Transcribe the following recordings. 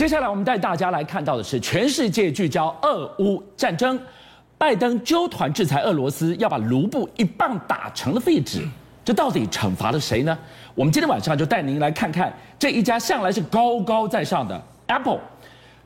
接下来我们带大家来看到的是全世界聚焦俄乌战争，拜登纠团制裁俄罗斯，要把卢布一棒打成了废纸，这到底惩罚了谁呢？我们今天晚上就带您来看看这一家向来是高高在上的 Apple，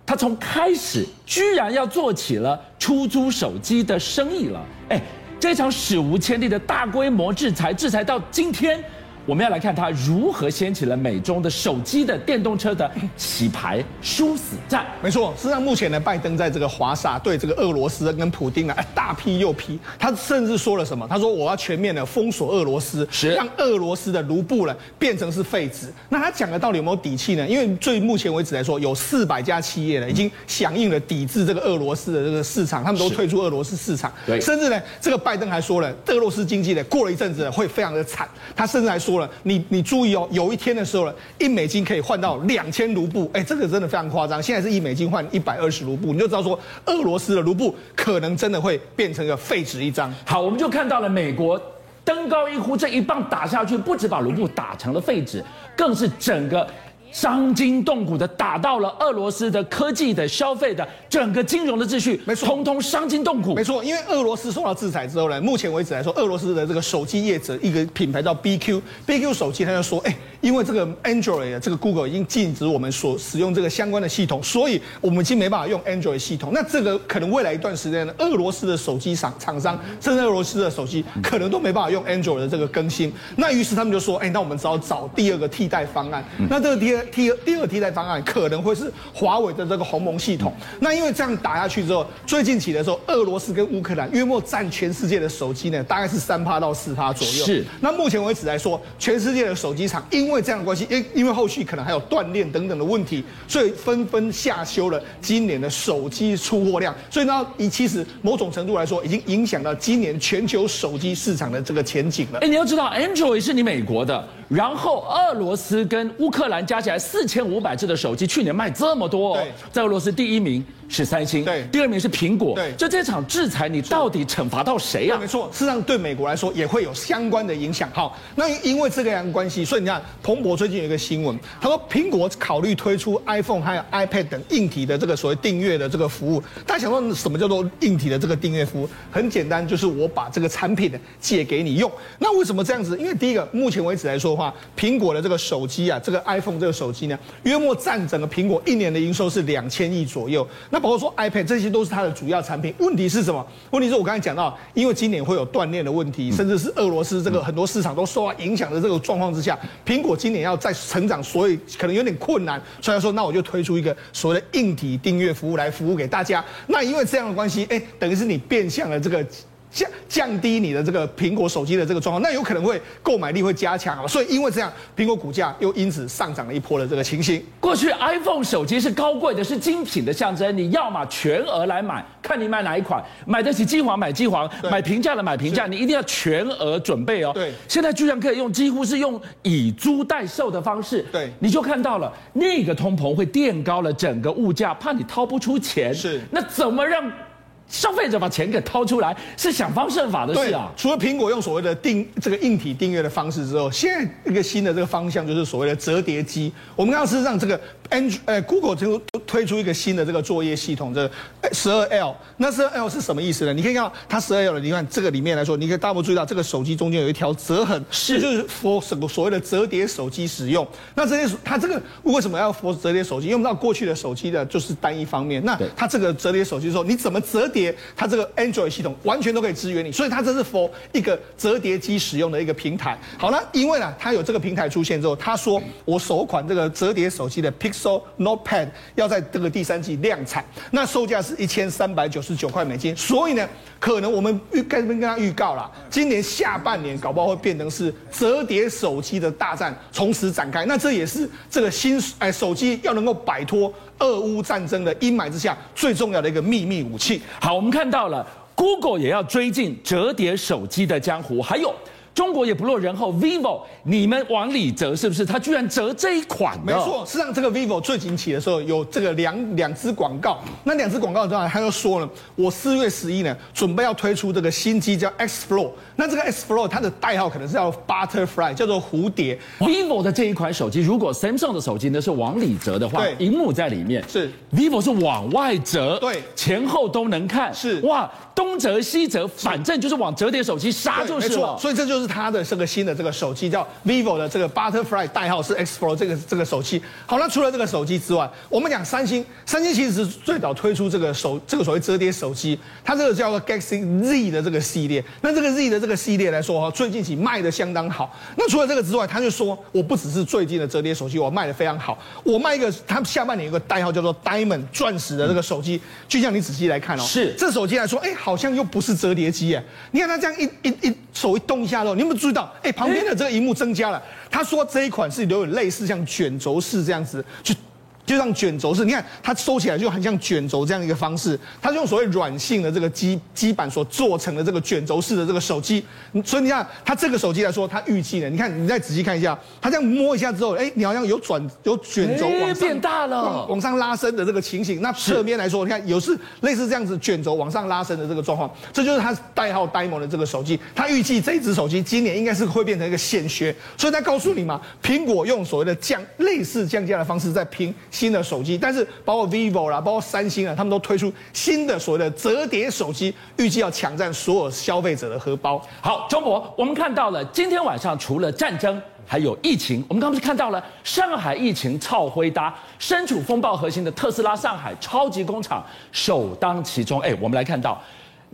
它从开始居然要做起了出租手机的生意了。哎，这场史无前例的大规模制裁，制裁到今天。我们要来看他如何掀起了美中的手机的电动车的洗牌殊死战。没错，实际上目前呢，拜登在这个华沙对这个俄罗斯跟普京啊，大批又批。他甚至说了什么？他说我要全面的封锁俄罗斯，是让俄罗斯的卢布呢变成是废纸。那他讲的到底有没有底气呢？因为最目前为止来说，有四百家企业呢已经响应了抵制这个俄罗斯的这个市场，他们都退出俄罗斯市场。对，甚至呢，这个拜登还说了，俄罗斯经济呢过了一阵子会非常的惨。他甚至还说。你你注意哦，有一天的时候呢，一美金可以换到两千卢布，哎，这个真的非常夸张。现在是一美金换一百二十卢布，你就知道说，俄罗斯的卢布可能真的会变成个废纸一张。好，我们就看到了美国登高一呼，这一棒打下去，不止把卢布打成了废纸，更是整个。伤筋动骨的打到了俄罗斯的科技的消费的整个金融的秩序，没错，通通伤筋动骨。没错，因为俄罗斯受到制裁之后呢，目前为止来说，俄罗斯的这个手机业者一个品牌叫 BQ，BQ 手机他就说，哎，因为这个 Android 这个 Google 已经禁止我们所使用这个相关的系统，所以我们已经没办法用 Android 系统。那这个可能未来一段时间呢，俄罗斯的手机厂厂商，甚至俄罗斯的手机可能都没办法用 Android 的这个更新。那于是他们就说，哎，那我们只好找第二个替代方案。那这个第二。第二第二替代方案可能会是华为的这个鸿蒙系统。那因为这样打下去之后，最近起的时候，俄罗斯跟乌克兰约莫占全世界的手机呢，大概是三趴到四趴左右。是。那目前为止来说，全世界的手机厂因为这样的关系，因因为后续可能还有锻炼等等的问题，所以纷纷下修了今年的手机出货量。所以呢，以其实某种程度来说，已经影响到今年全球手机市场的这个前景了。哎，你要知道，Android 是你美国的。然后俄罗斯跟乌克兰加起来四千五百只的手机，去年卖这么多，在俄罗斯第一名是三星，对，第二名是苹果，对，就这场制裁，你到底惩罚到谁啊？没错，事实上对美国来说也会有相关的影响。好，那因为这个样的关系，所以你看，彭博最近有一个新闻，他说苹果考虑推出 iPhone 还有 iPad 等硬体的这个所谓订阅的这个服务。大家想说什么叫做硬体的这个订阅服务？很简单，就是我把这个产品呢借给你用。那为什么这样子？因为第一个，目前为止来说的话，苹果的这个手机啊，这个 iPhone 这个手机呢，约莫占整个苹果一年的营收是两千亿左右。那包括说 iPad，这些都是它的主要产品。问题是什么？问题是我刚才讲到，因为今年会有断链的问题，甚至是俄罗斯这个很多市场都受到影响的这个状况之下，苹果今年要再成长，所以可能有点困难。所以说，那我就推出一个所谓的硬体订阅服务来服务给大家。那因为这样的关系，哎，等于是你变相了这个。降降低你的这个苹果手机的这个状况，那有可能会购买力会加强啊，所以因为这样，苹果股价又因此上涨了一波的这个情形。过去 iPhone 手机是高贵的，是精品的象征，你要么全额来买，看你买哪一款，买得起机皇买机皇，买平价的买平价，你一定要全额准备哦。对，现在居然可以用几乎是用以租代售的方式，对，你就看到了那个通膨会垫高了整个物价，怕你掏不出钱。是，那怎么让？消费者把钱给掏出来是想方设法的事啊！除了苹果用所谓的订这个硬体订阅的方式之后，现在一个新的这个方向就是所谓的折叠机。我们刚刚是让这个 Android 呃 Google 就推出一个新的这个作业系统，这十二 L。那十二 L 是什么意思呢？你可以看到它十二 L 的，你看这个里面来说，你可以大家注意到这个手机中间有一条折痕，是就是 for 什么所谓的折叠手机使用。那这些它这个为什么要 for 折叠手机？因为我们知道过去的手机的就是单一方面，那它这个折叠手机的时候，你怎么折叠？它这个 Android 系统完全都可以支援你，所以它这是 for 一个折叠机使用的一个平台。好了，因为呢，它有这个平台出现之后，他说我首款这个折叠手机的 Pixel Notepad 要在这个第三季量产，那售价是一千三百九十九块美金。所以呢，可能我们预跟跟他预告了，今年下半年搞不好会变成是折叠手机的大战从此展开。那这也是这个新哎手机要能够摆脱。俄乌战争的阴霾之下，最重要的一个秘密武器。好，我们看到了，Google 也要追进折叠手机的江湖，还有中国也不落人后，vivo 你们往里折是不是？他居然折这一款？没错，实际上这个 vivo 最近起的时候有这个两两支广告，那两支广告之后他又说了，我四月十一呢准备要推出这个新机叫 X Flow，那这个 X Flow 它的代号可能是叫 Butterfly，叫做蝴蝶。vivo 的这一款手机，如果 Samsung 的手机呢是往里折的话，对，荧幕在里面是 vivo 是往外折，对，前后都能看，是哇，东折西折，反正就是往折叠手机杀就是了。所以这就是它的这个新的这个手机，叫 vivo 的这个 Butterfly，代号是 X Flow 这个这个手机。好，那除了这个手机之外，我们讲三星，三星其实是最早推出这个手这个所谓折叠手机，它这个叫做 Galaxy Z 的这个系列。那这个 Z 的这个系列来说哈，最近起卖的相当好。那除了这个之外，他就说我不只是最近的折叠手机，我卖的非常好。我卖一个，它下半年有个代号叫做 Diamond 钻石的这个手机。就像你仔细来看哦，是这手机来说，哎，好像又不是折叠机哎。你看它这样一一一手一动一下的，你有没有注意到？哎，旁边的这个荧幕增加了。他说这一款是有点类似像卷轴式这样子，就。就像卷轴式，你看它收起来就很像卷轴这样一个方式。它是用所谓软性的这个基基板所做成的这个卷轴式的这个手机。所以你看它这个手机来说，它预计呢，你看你再仔细看一下，它这样摸一下之后，哎，你好像有转有卷轴往上变大了往，往上拉伸的这个情形。那侧面来说，你看有是类似这样子卷轴往上拉伸的这个状况。这就是它代号 Diamond 的这个手机。它预计这一只手机今年应该是会变成一个显学。所以它告诉你嘛，苹果用所谓的降类似降价的方式在拼。新的手机，但是包括 vivo 啦，包括三星啊，他们都推出新的所谓的折叠手机，预计要抢占所有消费者的荷包。好，周博，我们看到了今天晚上除了战争，还有疫情。我们刚刚是看到了上海疫情超辉达，身处风暴核心的特斯拉上海超级工厂首当其冲。哎，我们来看到。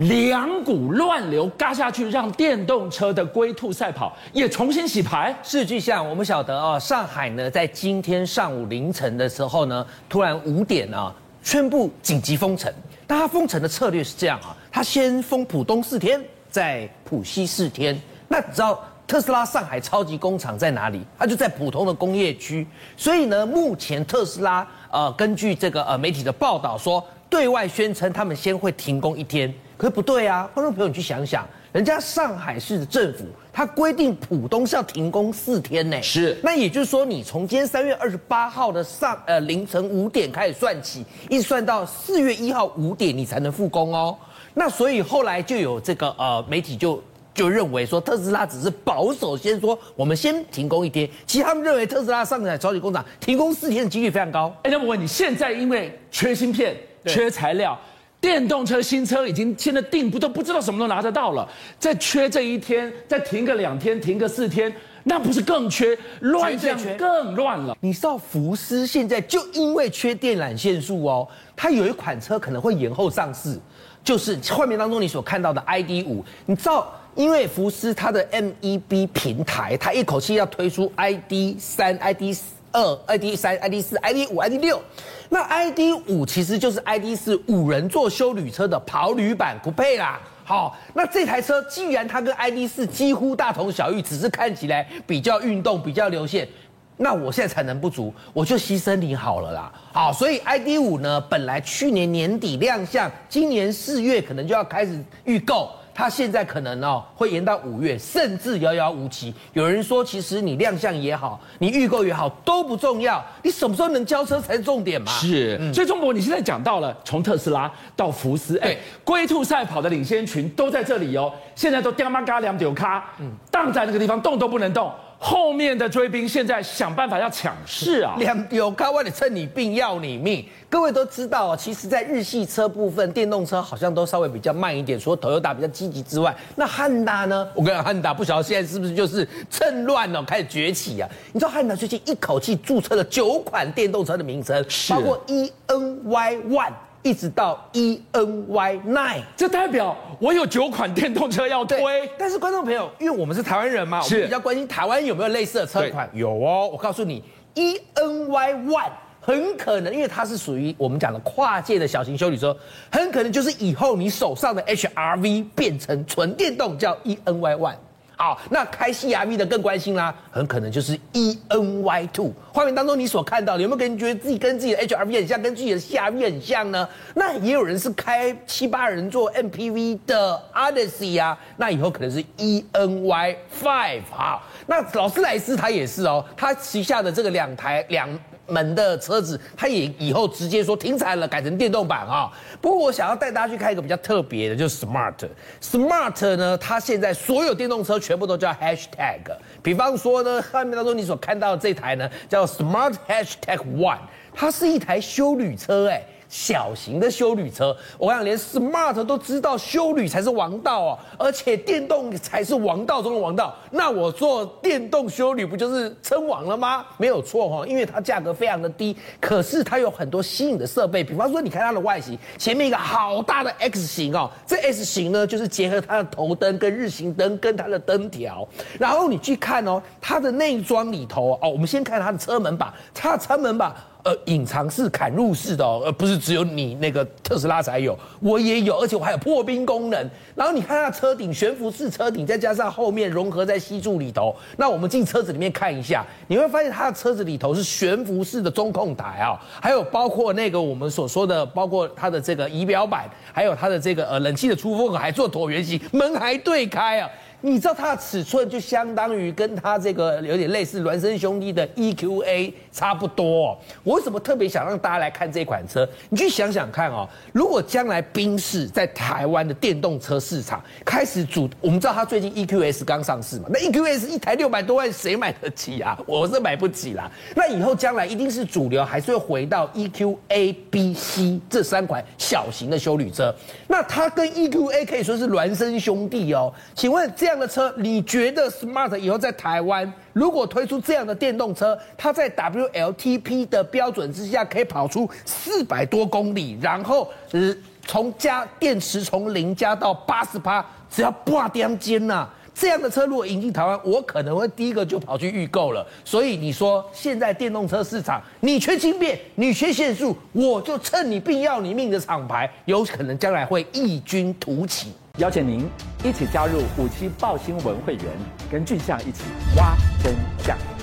两股乱流嘎下去，让电动车的龟兔赛跑也重新洗牌。是，就像我们晓得啊，上海呢，在今天上午凌晨的时候呢，突然五点啊，宣布紧急封城。但它封城的策略是这样啊，它先封浦东四天，再浦西四天。那你知道特斯拉上海超级工厂在哪里？它就在普通的工业区。所以呢，目前特斯拉呃，根据这个呃媒体的报道说，对外宣称他们先会停工一天。可是不对啊，观众朋友，你去想想，人家上海市的政府，它规定浦东是要停工四天呢。是，那也就是说，你从今天三月二十八号的上呃凌晨五点开始算起，一直算到四月一号五点，你才能复工哦。那所以后来就有这个呃媒体就就认为说，特斯拉只是保守先说，我们先停工一天。其实他们认为特斯拉上海超级工厂停工四天的几率非常高。哎，那我问你，现在因为缺芯片、缺材料。电动车新车已经现在订不都不知道什么时候拿得到了，再缺这一天，再停个两天，停个四天，那不是更缺，乱象更乱了。你知道福斯现在就因为缺电缆线束哦，它有一款车可能会延后上市，就是画面当中你所看到的 ID 五。你知道，因为福斯它的 MEB 平台，它一口气要推出 ID 三、ID 二、ID 三、ID 四、ID 五、ID 六。那 ID 五其实就是 ID 四五人座休旅车的跑旅版不配啦。好，那这台车既然它跟 ID 四几乎大同小异，只是看起来比较运动、比较流线，那我现在产能不足，我就牺牲你好了啦。好，所以 ID 五呢，本来去年年底亮相，今年四月可能就要开始预购。它现在可能哦会延到五月，甚至遥遥无期。有人说，其实你亮相也好，你预购也好都不重要，你什么时候能交车才是重点嘛。是，嗯、所以中国，你现在讲到了从特斯拉到福斯，哎，龟兔赛跑的领先群都在这里哦。现在都掉嘛嘎两丢咖，嗯，荡在那个地方动都不能动。后面的追兵现在想办法要抢市啊！两有高为了趁你病要你命。各位都知道啊，其实，在日系车部分，电动车好像都稍微比较慢一点。除了 Toyota 比较积极之外，那汉达呢？我跟你讲，汉达不晓得现在是不是就是趁乱哦开始崛起啊？你知道汉达最近一口气注册了九款电动车的名称，包括 ENY One。一直到 E N Y Nine，这代表我有九款电动车要推。但是观众朋友，因为我们是台湾人嘛，我们比较关心台湾有没有类似的车款。有哦，我告诉你，E N Y One 很可能，因为它是属于我们讲的跨界的小型修理车，很可能就是以后你手上的 H R V 变成纯电动，叫 E N Y One。好，那开 CRV 的更关心啦，很可能就是 E N Y Two。画面当中你所看到的，有没有跟你觉得自己跟自己的 HRV 很像，跟自己的 CRV 很像呢？那也有人是开七八人座 MPV 的 Odyssey 啊，那以后可能是 E N Y Five。好，那劳斯莱斯它也是哦，它旗下的这个两台两。门的车子，它也以后直接说停产了，改成电动版啊。不过我想要带大家去看一个比较特别的，就是 Smart。Smart 呢，它现在所有电动车全部都叫 Hashtag。比方说呢，画面当中你所看到的这台呢，叫 Smart Hashtag One，它是一台修旅车，哎。小型的休旅车，我想连 Smart 都知道休旅才是王道哦，而且电动才是王道中的王道。那我做电动休旅不就是称王了吗？没有错哈，因为它价格非常的低，可是它有很多新颖的设备。比方说，你看它的外形，前面一个好大的 X 型哦，这 S 型呢就是结合它的头灯跟日行灯跟它的灯条。然后你去看哦，它的内装里头哦，我们先看它的车门把，它的车门把。呃，隐藏式砍入式的哦，而不是只有你那个特斯拉才有，我也有，而且我还有破冰功能。然后你看它车顶悬浮式车顶，再加上后面融合在吸柱里头，那我们进车子里面看一下，你会发现它的车子里头是悬浮式的中控台啊，还有包括那个我们所说的，包括它的这个仪表板，还有它的这个呃冷气的出风口还做椭圆形，门还对开啊。你知道它的尺寸就相当于跟它这个有点类似孪生兄弟的 EQA 差不多哦。我为什么特别想让大家来看这款车？你去想想看哦，如果将来宾士在台湾的电动车市场开始主，我们知道它最近 EQS 刚上市嘛，那 EQS 一台六百多万，谁买得起啊？我是买不起啦。那以后将来一定是主流，还是会回到 EQA、B、C 这三款小型的休旅车？那它跟 EQA 可以说是孪生兄弟哦。请问这？这样的车，你觉得 Smart 以后在台湾如果推出这样的电动车，它在 WLTP 的标准之下可以跑出四百多公里，然后呃从加电池从零加到八十趴，只要八点间呐。这样的车如果引进台湾，我可能会第一个就跑去预购了。所以你说现在电动车市场，你缺轻便，你缺限速，我就趁你病要你命的厂牌，有可能将来会异军突起。邀请您一起加入五七报新闻会员，跟俊相一起挖真相。